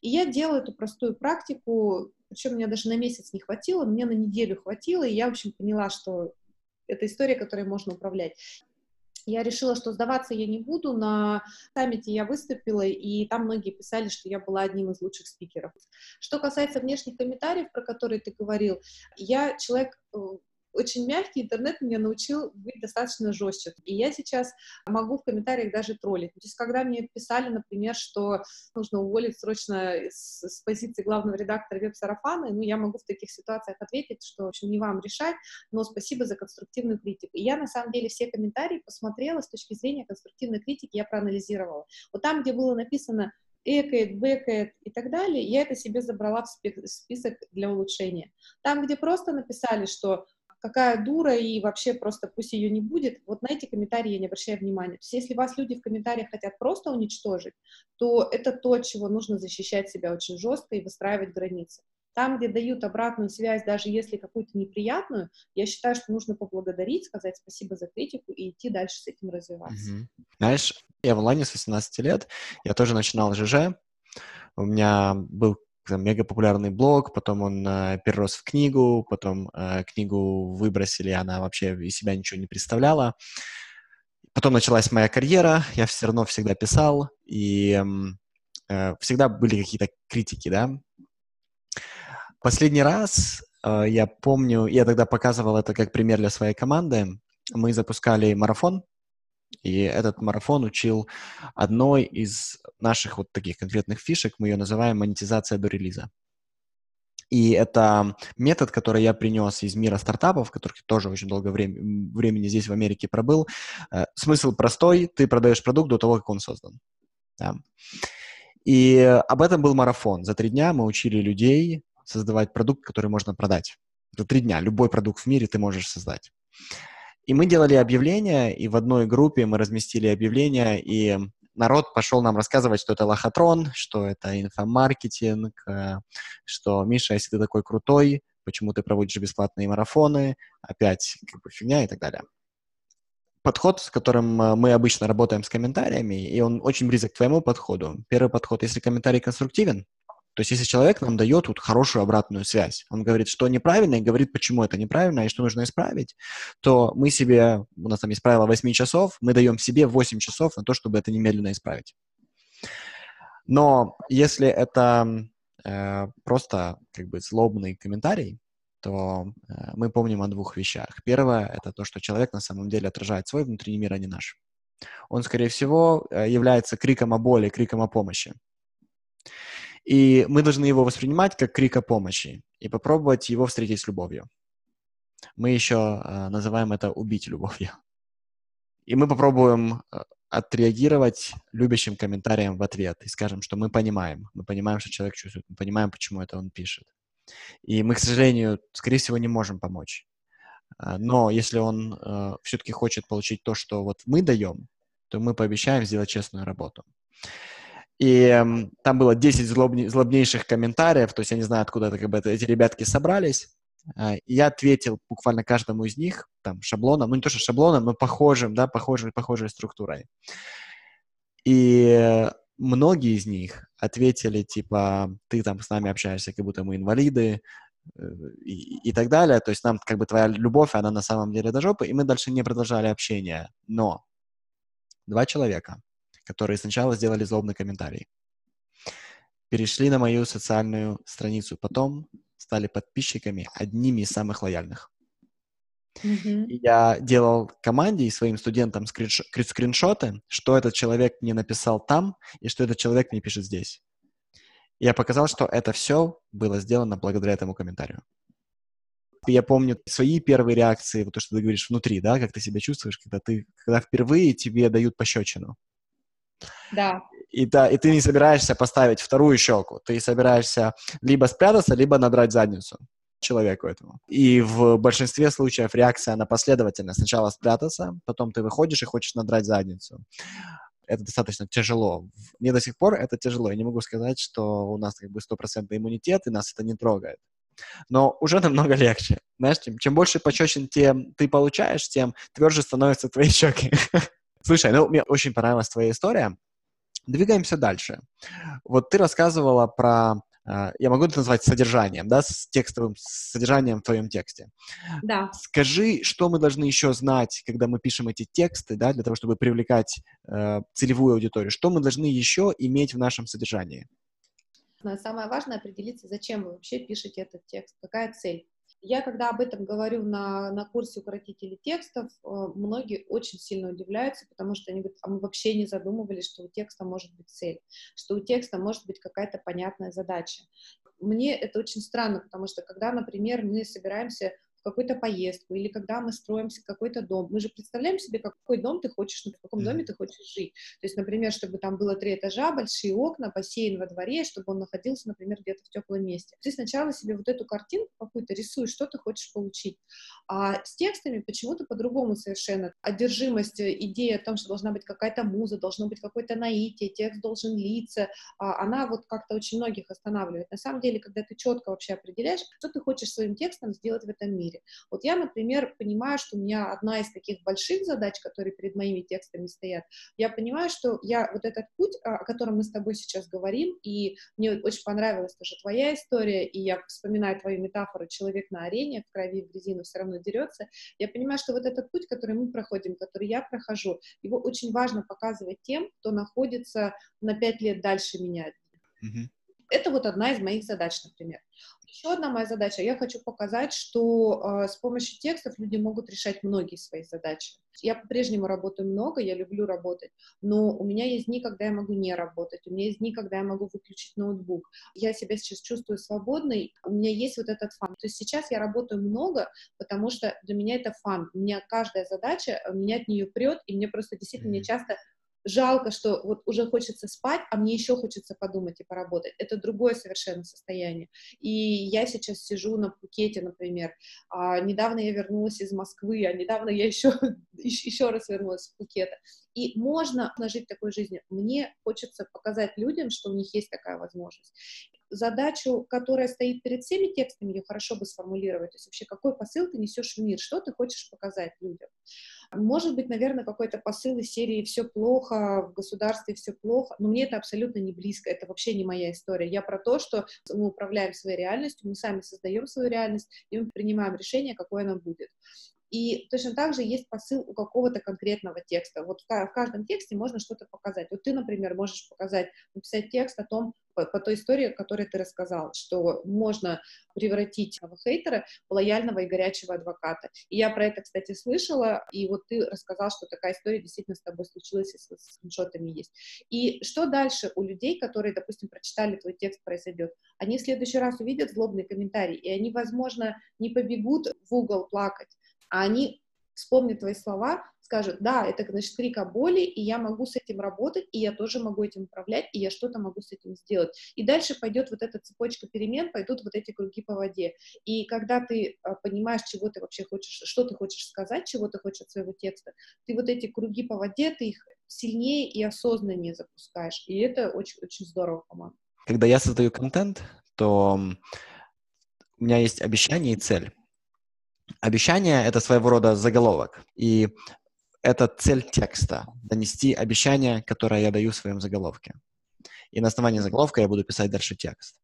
И я делаю эту простую практику, причем мне даже на месяц не хватило, мне на неделю хватило, и я, в общем, поняла, что это история, которой можно управлять. Я решила, что сдаваться я не буду. На саммите я выступила, и там многие писали, что я была одним из лучших спикеров. Что касается внешних комментариев, про которые ты говорил, я человек э, очень мягкий, интернет меня научил быть достаточно жестче. И я сейчас могу в комментариях даже троллить. То есть, когда мне писали, например, что нужно уволить срочно с, с позиции главного редактора веб-сарафана, ну, я могу в таких ситуациях ответить, что, в общем, не вам решать, но спасибо за конструктивную критику. И я, на самом деле, все комментарии посмотрела с точки зрения конструктивной критики, я проанализировала. Вот там, где было написано экает, бэкает и так далее, я это себе забрала в список для улучшения. Там, где просто написали, что какая дура и вообще просто пусть ее не будет, вот на эти комментарии я не обращаю внимания. То есть если вас люди в комментариях хотят просто уничтожить, то это то, чего нужно защищать себя очень жестко и выстраивать границы. Там, где дают обратную связь, даже если какую-то неприятную, я считаю, что нужно поблагодарить, сказать спасибо за критику и идти дальше с этим развиваться. Угу. Знаешь, я в онлайне с 18 лет, я тоже начинал ЖЖ, у меня был мега популярный блог, потом он э, перерос в книгу, потом э, книгу выбросили, она вообще из себя ничего не представляла. Потом началась моя карьера, я все равно всегда писал, и э, всегда были какие-то критики, да. Последний раз э, я помню, я тогда показывал это как пример для своей команды, мы запускали марафон, и этот марафон учил одной из наших вот таких конкретных фишек, мы ее называем монетизация до релиза. И это метод, который я принес из мира стартапов, который тоже очень долго времени, времени здесь в Америке пробыл. Э, смысл простой, ты продаешь продукт до того, как он создан. Да. И об этом был марафон. За три дня мы учили людей создавать продукт, который можно продать. За три дня любой продукт в мире ты можешь создать. И мы делали объявления, и в одной группе мы разместили объявления, и народ пошел нам рассказывать, что это лохотрон, что это инфомаркетинг, э, что Миша, если ты такой крутой, почему ты проводишь бесплатные марафоны, опять как бы фигня и так далее. Подход, с которым э, мы обычно работаем с комментариями, и он очень близок к твоему подходу. Первый подход, если комментарий конструктивен, то есть если человек нам дает вот хорошую обратную связь, он говорит, что неправильно, и говорит, почему это неправильно, и что нужно исправить, то мы себе, у нас там есть правило 8 часов, мы даем себе 8 часов на то, чтобы это немедленно исправить. Но если это э, просто как бы злобный комментарий, то э, мы помним о двух вещах. Первое — это то, что человек на самом деле отражает свой внутренний мир, а не наш. Он, скорее всего, э, является криком о боли, криком о помощи. И мы должны его воспринимать как крик о помощи и попробовать его встретить с любовью. Мы еще э, называем это «убить любовью». И мы попробуем э, отреагировать любящим комментарием в ответ и скажем, что мы понимаем, мы понимаем, что человек чувствует, мы понимаем, почему это он пишет. И мы, к сожалению, скорее всего, не можем помочь. Э, но если он э, все-таки хочет получить то, что вот мы даем, то мы пообещаем сделать честную работу. И э, там было 10 злобни, злобнейших комментариев, то есть я не знаю, откуда это, как бы, это, эти ребятки собрались. Э, и я ответил буквально каждому из них, там, шаблоном, ну не то, что шаблоном, но похожим, да, похожей, похожей структурой. И многие из них ответили, типа, ты там с нами общаешься, как будто мы инвалиды, э, и, и так далее. То есть нам как бы твоя любовь, она на самом деле до жопы, и мы дальше не продолжали общение. Но два человека которые сначала сделали злобный комментарий. Перешли на мою социальную страницу, потом стали подписчиками одними из самых лояльных. Mm-hmm. Я делал команде и своим студентам скринш... скриншоты, что этот человек мне написал там и что этот человек мне пишет здесь. я показал, что это все было сделано благодаря этому комментарию. Я помню свои первые реакции, вот то, что ты говоришь внутри, да, как ты себя чувствуешь, когда ты, когда впервые тебе дают пощечину. Да. И, да, и ты не собираешься поставить вторую щеку. Ты собираешься либо спрятаться, либо надрать задницу человеку этому. И в большинстве случаев реакция на последовательно. Сначала спрятаться, потом ты выходишь и хочешь надрать задницу. Это достаточно тяжело. Мне до сих пор это тяжело. Я не могу сказать, что у нас как бы стопроцентный иммунитет, и нас это не трогает. но уже намного легче. Знаешь, чем, чем больше пощечин тем ты получаешь, тем тверже становятся твои щеки. Слушай, ну, мне очень понравилась твоя история. Двигаемся дальше. Вот ты рассказывала про а, я могу это назвать содержанием, да, с текстовым содержанием в твоем тексте. Да. Скажи, что мы должны еще знать, когда мы пишем эти тексты, да, для того, чтобы привлекать э, целевую аудиторию. Что мы должны еще иметь в нашем содержании? Самое важное определиться, зачем вы вообще пишете этот текст, какая цель. Я, когда об этом говорю на, на курсе укротителей текстов, э, многие очень сильно удивляются, потому что они говорят, а мы вообще не задумывались, что у текста может быть цель, что у текста может быть какая-то понятная задача. Мне это очень странно, потому что когда, например, мы собираемся какую-то поездку, или когда мы строим какой-то дом, мы же представляем себе, какой дом ты хочешь, в каком доме ты хочешь жить. То есть, например, чтобы там было три этажа, большие окна, бассейн во дворе, чтобы он находился, например, где-то в теплом месте. Ты сначала себе вот эту картинку какую-то рисуешь, что ты хочешь получить. А с текстами почему-то по-другому совершенно. Одержимость, э, идея о том, что должна быть какая-то муза, должно быть какое-то наитие, текст должен литься, а она вот как-то очень многих останавливает. На самом деле, когда ты четко вообще определяешь, что ты хочешь своим текстом сделать в этом мире, мире. Вот я, например, понимаю, что у меня одна из таких больших задач, которые перед моими текстами стоят, я понимаю, что я вот этот путь, о котором мы с тобой сейчас говорим, и мне очень понравилась тоже твоя история, и я вспоминаю твою метафору «человек на арене, в крови, в грязи, но все равно дерется», я понимаю, что вот этот путь, который мы проходим, который я прохожу, его очень важно показывать тем, кто находится на пять лет дальше меня. Mm-hmm. Это вот одна из моих задач, например. Еще одна моя задача. Я хочу показать, что э, с помощью текстов люди могут решать многие свои задачи. Я по-прежнему работаю много, я люблю работать, но у меня есть дни, когда я могу не работать, у меня есть дни, когда я могу выключить ноутбук. Я себя сейчас чувствую свободной, у меня есть вот этот фан. То есть сейчас я работаю много, потому что для меня это фан. У меня каждая задача, меня от нее прет, и мне просто действительно мне часто жалко, что вот уже хочется спать, а мне еще хочется подумать и поработать. Это другое совершенно состояние. И я сейчас сижу на Пхукете, например. А, недавно я вернулась из Москвы, а недавно я еще, еще раз вернулась из Пхукета. И можно жить такой жизнью. Мне хочется показать людям, что у них есть такая возможность задачу, которая стоит перед всеми текстами, ее хорошо бы сформулировать. То есть вообще какой посыл ты несешь в мир, что ты хочешь показать людям. Может быть, наверное, какой-то посыл из серии «все плохо», в государстве все плохо, но мне это абсолютно не близко, это вообще не моя история. Я про то, что мы управляем своей реальностью, мы сами создаем свою реальность, и мы принимаем решение, какое она будет. И точно так же есть посыл у какого-то конкретного текста. Вот в каждом тексте можно что-то показать. Вот ты, например, можешь показать, написать текст о том, по, по той истории, которую ты рассказал, что можно превратить хейтера в лояльного и горячего адвоката. И я про это, кстати, слышала, и вот ты рассказал, что такая история действительно с тобой случилась, и с, скриншотами есть. И что дальше у людей, которые, допустим, прочитали твой текст, произойдет? Они в следующий раз увидят злобный комментарий, и они, возможно, не побегут в угол плакать, а они вспомнят твои слова, скажут, да, это, значит, крик о боли, и я могу с этим работать, и я тоже могу этим управлять, и я что-то могу с этим сделать. И дальше пойдет вот эта цепочка перемен, пойдут вот эти круги по воде. И когда ты а, понимаешь, чего ты вообще хочешь, что ты хочешь сказать, чего ты хочешь от своего текста, ты вот эти круги по воде, ты их сильнее и осознаннее запускаешь. И это очень-очень здорово, по-моему. Когда я создаю контент, то у меня есть обещание и цель. Обещание — это своего рода заголовок. И это цель текста — донести обещание, которое я даю в своем заголовке. И на основании заголовка я буду писать дальше текст.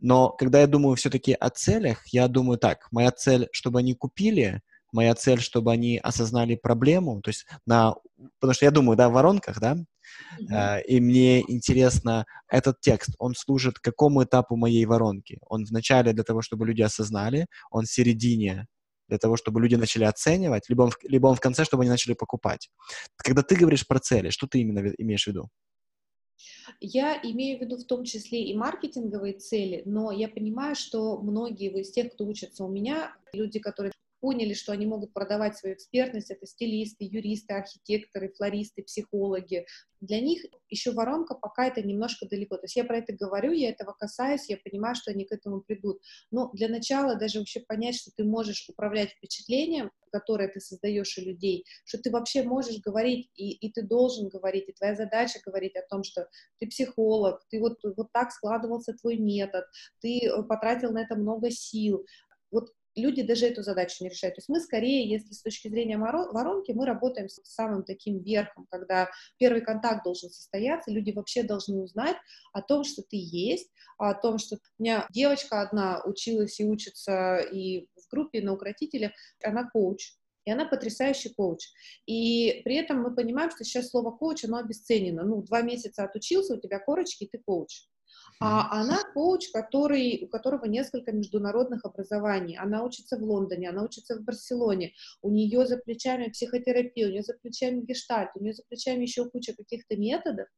Но когда я думаю все-таки о целях, я думаю так, моя цель, чтобы они купили, моя цель, чтобы они осознали проблему, то есть на, потому что я думаю, да, в воронках, да, mm-hmm. э, и мне интересно, этот текст, он служит какому этапу моей воронки? Он в начале для того, чтобы люди осознали, он в середине для того, чтобы люди начали оценивать, либо он, в, либо он в конце, чтобы они начали покупать. Когда ты говоришь про цели, что ты именно имеешь в виду? Я имею в виду в том числе и маркетинговые цели, но я понимаю, что многие из тех, кто учатся у меня, люди, которые поняли, что они могут продавать свою экспертность, это стилисты, юристы, архитекторы, флористы, психологи. Для них еще воронка пока это немножко далеко. То есть я про это говорю, я этого касаюсь, я понимаю, что они к этому придут. Но для начала даже вообще понять, что ты можешь управлять впечатлением, которое ты создаешь у людей, что ты вообще можешь говорить, и, и ты должен говорить, и твоя задача говорить о том, что ты психолог, ты вот, вот так складывался твой метод, ты э, потратил на это много сил. Вот люди даже эту задачу не решают. То есть мы скорее, если с точки зрения воронки, мы работаем с самым таким верхом, когда первый контакт должен состояться, люди вообще должны узнать о том, что ты есть, о том, что у меня девочка одна училась и учится и в группе на укротителях, она коуч, и она потрясающий коуч. И при этом мы понимаем, что сейчас слово коуч, оно обесценено. Ну, два месяца отучился, у тебя корочки, и ты коуч. А она коуч, который, у которого несколько международных образований. Она учится в Лондоне, она учится в Барселоне. У нее за плечами психотерапия, у нее за плечами гештальт, у нее за плечами еще куча каких-то методов.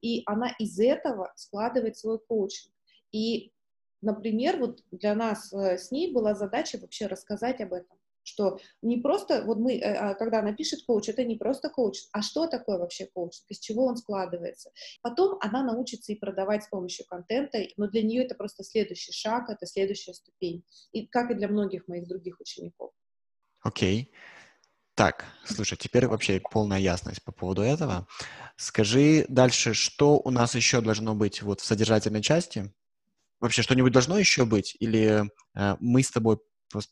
И она из этого складывает свой коучинг. И, например, вот для нас э, с ней была задача вообще рассказать об этом что не просто, вот мы, э, а, когда она пишет коуч, это не просто коуч, а что такое вообще коуч, из чего он складывается. Потом она научится и продавать с помощью контента, но для нее это просто следующий шаг, это следующая ступень, и как и для многих моих других учеников. Окей. Okay. Так, слушай, теперь вообще полная ясность по поводу этого. Скажи дальше, что у нас еще должно быть вот в содержательной части? Вообще что-нибудь должно еще быть? Или э, мы с тобой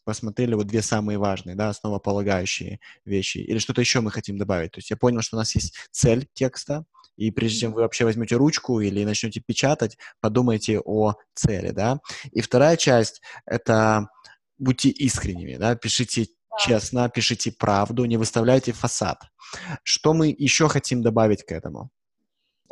посмотрели вот две самые важные, да, основополагающие вещи, или что-то еще мы хотим добавить. То есть я понял, что у нас есть цель текста, и прежде чем вы вообще возьмете ручку или начнете печатать, подумайте о цели, да. И вторая часть — это будьте искренними, да, пишите честно, пишите правду, не выставляйте фасад. Что мы еще хотим добавить к этому?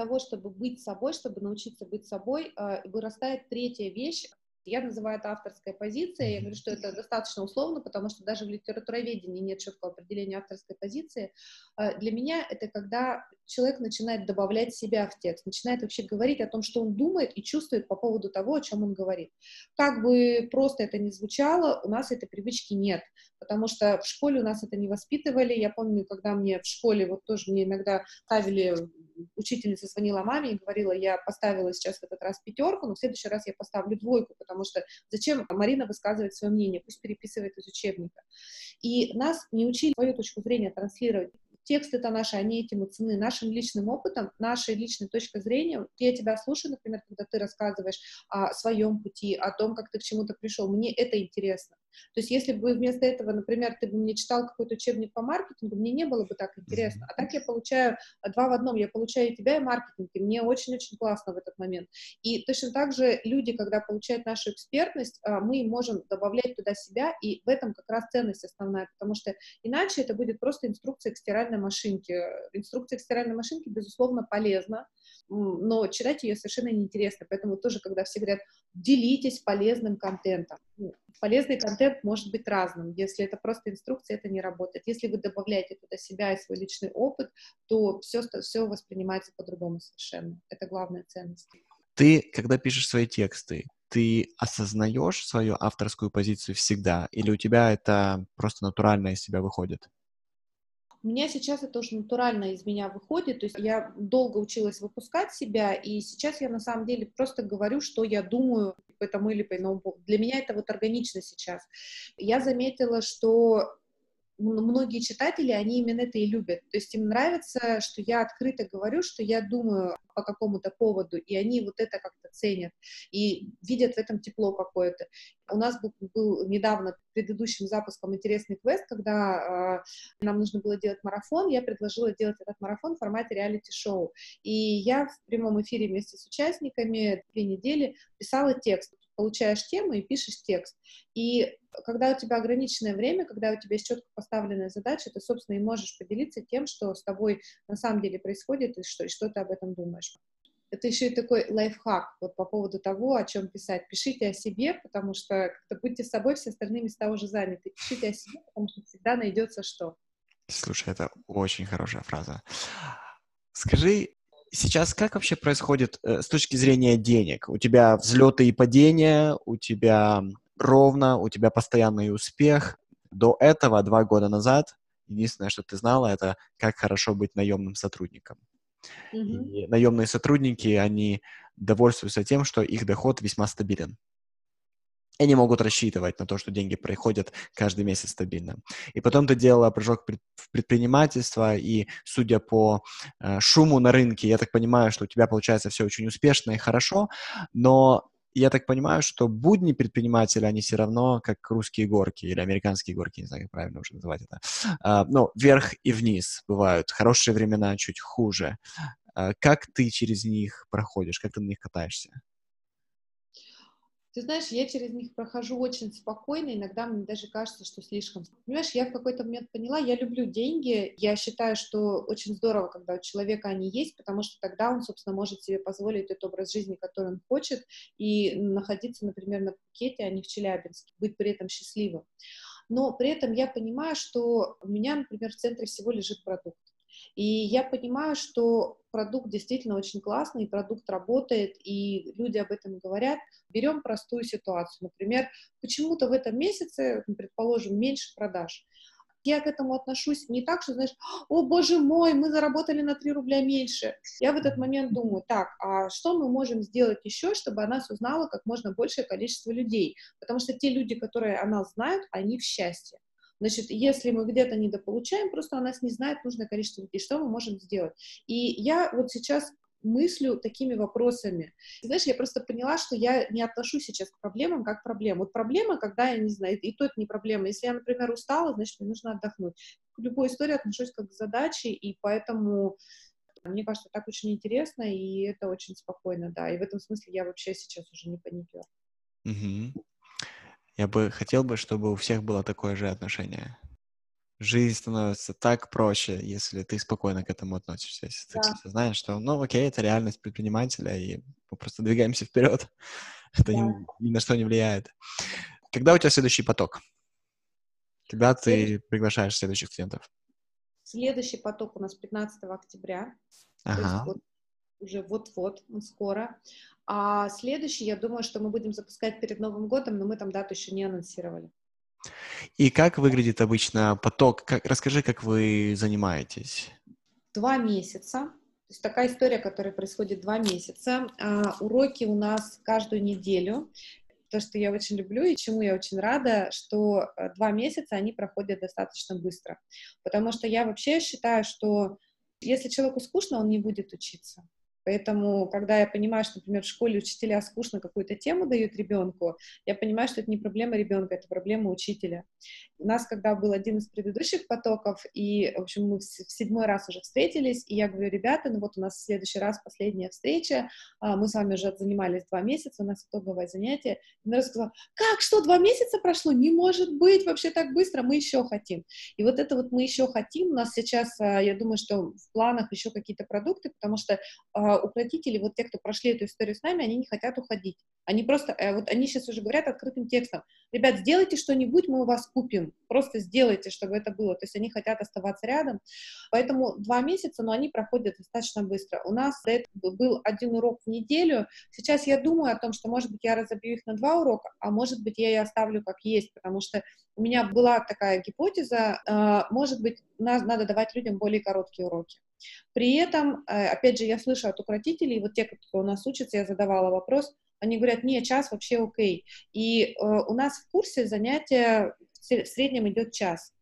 того, чтобы быть собой, чтобы научиться быть собой, э, вырастает третья вещь, я называю это авторской позицией. Я говорю, что это достаточно условно, потому что даже в литературоведении нет четкого определения авторской позиции. А, для меня это когда человек начинает добавлять себя в текст, начинает вообще говорить о том, что он думает и чувствует по поводу того, о чем он говорит. Как бы просто это ни звучало, у нас этой привычки нет, потому что в школе у нас это не воспитывали. Я помню, когда мне в школе, вот тоже мне иногда ставили, учительница звонила маме и говорила, я поставила сейчас в этот раз пятерку, но в следующий раз я поставлю двойку, потому что зачем Марина высказывает свое мнение, пусть переписывает из учебника. И нас не учили свою точку зрения транслировать тексты это наши, они этим и цены. Нашим личным опытом, нашей личной точкой зрения, я тебя слушаю, например, когда ты рассказываешь о своем пути, о том, как ты к чему-то пришел, мне это интересно. То есть если бы вместо этого, например, ты бы мне читал какой-то учебник по маркетингу, мне не было бы так интересно. А так я получаю два в одном, я получаю и тебя, и маркетинг, и мне очень-очень классно в этот момент. И точно так же люди, когда получают нашу экспертность, а, мы можем добавлять туда себя, и в этом как раз ценность основная, потому что иначе это будет просто инструкция к стиральной машинке. Инструкция к стиральной машинке, безусловно, полезна, но читать ее совершенно неинтересно. Поэтому тоже, когда все говорят, делитесь полезным контентом. Ну, полезный контент может быть разным. Если это просто инструкция, это не работает. Если вы добавляете туда себя и свой личный опыт, то все, все воспринимается по-другому совершенно. Это главная ценность. Ты, когда пишешь свои тексты, ты осознаешь свою авторскую позицию всегда, или у тебя это просто натурально из себя выходит? У меня сейчас это уже натурально из меня выходит, то есть я долго училась выпускать себя, и сейчас я на самом деле просто говорю, что я думаю по тому или по иному поводу. Для меня это вот органично сейчас. Я заметила, что многие читатели, они именно это и любят. То есть им нравится, что я открыто говорю, что я думаю по какому-то поводу, и они вот это как-то ценят и видят в этом тепло какое-то. У нас был, был недавно предыдущим запуском интересный квест, когда э, нам нужно было делать марафон, я предложила делать этот марафон в формате реалити-шоу. И я в прямом эфире вместе с участниками две недели писала текст получаешь тему и пишешь текст. И когда у тебя ограниченное время, когда у тебя есть четко поставленная задача, ты, собственно, и можешь поделиться тем, что с тобой на самом деле происходит, и что, и что ты об этом думаешь. Это еще и такой лайфхак вот по поводу того, о чем писать. Пишите о себе, потому что как-то будьте собой, все остальные места уже заняты. Пишите о себе, потому что всегда найдется что. Слушай, это очень хорошая фраза. Скажи, сейчас как вообще происходит э, с точки зрения денег? У тебя взлеты и падения, у тебя ровно, у тебя постоянный успех. До этого, два года назад, единственное, что ты знала, это как хорошо быть наемным сотрудником. Mm-hmm. И наемные сотрудники, они довольствуются тем, что их доход весьма стабилен они могут рассчитывать на то, что деньги приходят каждый месяц стабильно. И потом ты делала прыжок в предпринимательство, и судя по э, шуму на рынке, я так понимаю, что у тебя получается все очень успешно и хорошо, но я так понимаю, что будни предпринимателя, они все равно как русские горки или американские горки, не знаю, как правильно уже называть это. Uh, ну, вверх и вниз бывают. Хорошие времена чуть хуже. Uh, как ты через них проходишь, как ты на них катаешься? Ты знаешь, я через них прохожу очень спокойно, иногда мне даже кажется, что слишком. Понимаешь, я в какой-то момент поняла, я люблю деньги, я считаю, что очень здорово, когда у человека они есть, потому что тогда он, собственно, может себе позволить тот образ жизни, который он хочет, и находиться, например, на Пхукете, а не в Челябинске, быть при этом счастливым. Но при этом я понимаю, что у меня, например, в центре всего лежит продукт. И я понимаю, что продукт действительно очень классный, продукт работает, и люди об этом говорят. Берем простую ситуацию. Например, почему-то в этом месяце, предположим, меньше продаж. Я к этому отношусь не так, что, знаешь, о, боже мой, мы заработали на 3 рубля меньше. Я в этот момент думаю, так, а что мы можем сделать еще, чтобы о нас как можно большее количество людей? Потому что те люди, которые о нас знают, они в счастье. Значит, если мы где-то недополучаем, просто у нас не знает нужное количество людей, что мы можем сделать? И я вот сейчас мыслю такими вопросами. Знаешь, я просто поняла, что я не отношусь сейчас к проблемам как к проблемам. Вот проблема, когда я не знаю, и то это не проблема. Если я, например, устала, значит, мне нужно отдохнуть. К любой истории отношусь как к задаче, и поэтому мне кажется, так очень интересно, и это очень спокойно, да. И в этом смысле я вообще сейчас уже не паникер. Угу. Я бы хотел бы, чтобы у всех было такое же отношение. Жизнь становится так проще, если ты спокойно к этому относишься, если да. ты знаешь, что, ну, окей, это реальность предпринимателя, и мы просто двигаемся вперед. Это да. ни, ни на что не влияет. Когда у тебя следующий поток? Когда ты приглашаешь следующих клиентов? Следующий поток у нас 15 октября. Ага. Вот уже вот-вот, скоро. А следующий, я думаю, что мы будем запускать перед Новым годом, но мы там дату еще не анонсировали. И как выглядит обычно поток? Как, расскажи, как вы занимаетесь. Два месяца. То есть такая история, которая происходит два месяца. А, уроки у нас каждую неделю. То, что я очень люблю и чему я очень рада, что э, два месяца они проходят достаточно быстро. Потому что я вообще считаю, что если человеку скучно, он не будет учиться. Поэтому, когда я понимаю, что, например, в школе учителя скучно какую-то тему дают ребенку, я понимаю, что это не проблема ребенка, это проблема учителя. У нас, когда был один из предыдущих потоков, и, в общем, мы в седьмой раз уже встретились, и я говорю, ребята, ну вот у нас в следующий раз последняя встреча, а, мы с вами уже занимались два месяца, у нас итоговое занятие. И Нара сказала, как, что, два месяца прошло? Не может быть, вообще так быстро, мы еще хотим. И вот это вот мы еще хотим, у нас сейчас, а, я думаю, что в планах еще какие-то продукты, потому что а, укротители, вот те, кто прошли эту историю с нами, они не хотят уходить. Они просто, э, вот они сейчас уже говорят открытым текстом, ребят, сделайте что-нибудь, мы у вас купим, просто сделайте, чтобы это было. То есть они хотят оставаться рядом. Поэтому два месяца, но они проходят достаточно быстро. У нас этого был один урок в неделю. Сейчас я думаю о том, что, может быть, я разобью их на два урока, а может быть, я и оставлю как есть, потому что у меня была такая гипотеза, э, может быть, надо давать людям более короткие уроки. При этом, э, опять же, я слышу от укротителей, вот те, кто у нас учатся, я задавала вопрос, они говорят, не, час вообще окей. И э, у нас в курсе занятия в среднем идет час.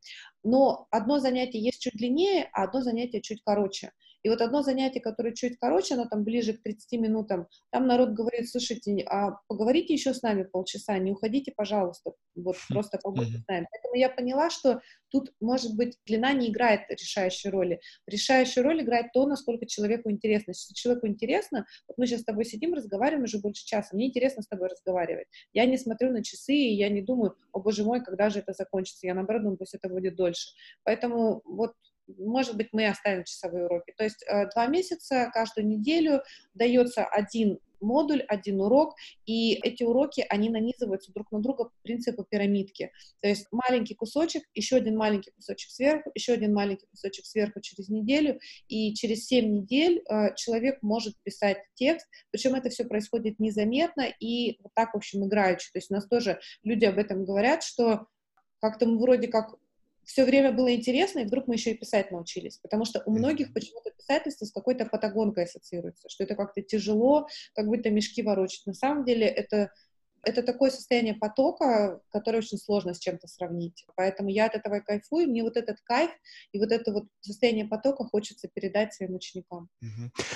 Но одно занятие есть чуть длиннее, а одно занятие чуть короче. И вот одно занятие, которое чуть короче, оно там ближе к 30 минутам, там народ говорит, слушайте, а поговорите еще с нами полчаса, не уходите, пожалуйста, вот хм, просто побудьте с нами. Поэтому я поняла, что тут, может быть, длина не играет решающей роли. Решающую роль играет то, насколько человеку интересно. Если человеку интересно, вот мы сейчас с тобой сидим, разговариваем уже больше часа, мне интересно с тобой разговаривать. Я не смотрю на часы, и я не думаю, о боже мой, когда же это закончится. Я наоборот думаю, пусть это будет дольше. Поэтому вот может быть, мы оставим часовые уроки. То есть э, два месяца, каждую неделю дается один модуль, один урок, и эти уроки, они нанизываются друг на друга по принципу пирамидки. То есть маленький кусочек, еще один маленький кусочек сверху, еще один маленький кусочек сверху через неделю, и через 7 недель э, человек может писать текст, причем это все происходит незаметно и вот так, в общем, играючи. То есть у нас тоже люди об этом говорят, что как-то мы вроде как все время было интересно, и вдруг мы еще и писать научились. Потому что у многих почему-то писательство с какой-то патагонкой ассоциируется, что это как-то тяжело, как будто мешки ворочать. На самом деле это это такое состояние потока, которое очень сложно с чем-то сравнить. Поэтому я от этого и кайфую. Мне вот этот кайф и вот это вот состояние потока хочется передать своим ученикам.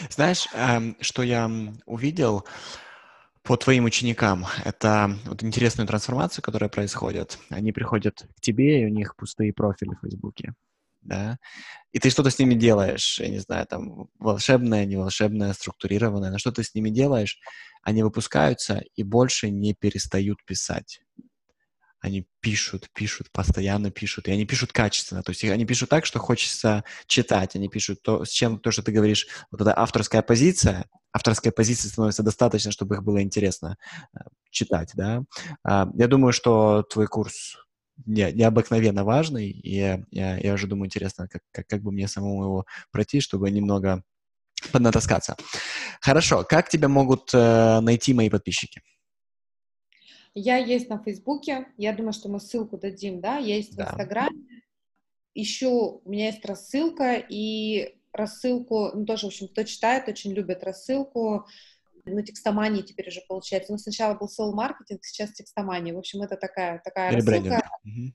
Знаешь, эм, что я увидел? По твоим ученикам. Это вот интересная трансформация, которая происходит. Они приходят к тебе, и у них пустые профили в Фейсбуке, да, и ты что-то с ними делаешь, я не знаю, там, волшебное, не волшебное, структурированное, но что ты с ними делаешь, они выпускаются и больше не перестают писать. Они пишут, пишут, постоянно пишут, и они пишут качественно, то есть они пишут так, что хочется читать, они пишут то, с чем то, что ты говоришь, вот эта авторская позиция, авторская позиция становится достаточно, чтобы их было интересно э, читать, да. А, я думаю, что твой курс не, необыкновенно важный, и я, я, я уже думаю, интересно, как, как, как бы мне самому его пройти, чтобы немного поднатаскаться. Хорошо, как тебя могут э, найти мои подписчики? Я есть на Фейсбуке, я думаю, что мы ссылку дадим, да, я есть да. в Инстаграме, еще у меня есть рассылка, и рассылку, ну, тоже, в общем, кто читает, очень любит рассылку, на текстомании теперь уже получается. Ну, сначала был сол маркетинг, сейчас текстомания. В общем, это такая, такая рассылка.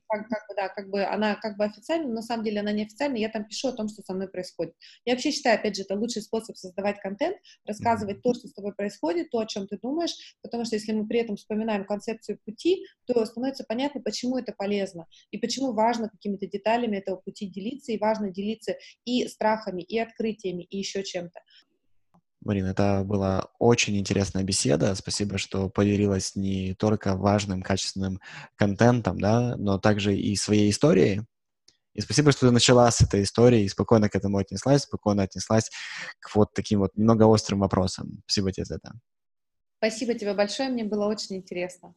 Как, как бы, да, как бы она как бы официальная, но на самом деле она не официальная. Я там пишу о том, что со мной происходит. Я вообще считаю, опять же, это лучший способ создавать контент, рассказывать то, что с тобой происходит, то, о чем ты думаешь, потому что если мы при этом вспоминаем концепцию пути, то становится понятно, почему это полезно и почему важно какими-то деталями этого пути делиться, и важно делиться и страхами, и открытиями, и еще чем-то. Марина, это была очень интересная беседа. Спасибо, что поделилась не только важным, качественным контентом, да, но также и своей историей. И спасибо, что ты начала с этой истории и спокойно к этому отнеслась, спокойно отнеслась к вот таким вот немного острым вопросам. Спасибо тебе за это. Спасибо тебе большое, мне было очень интересно.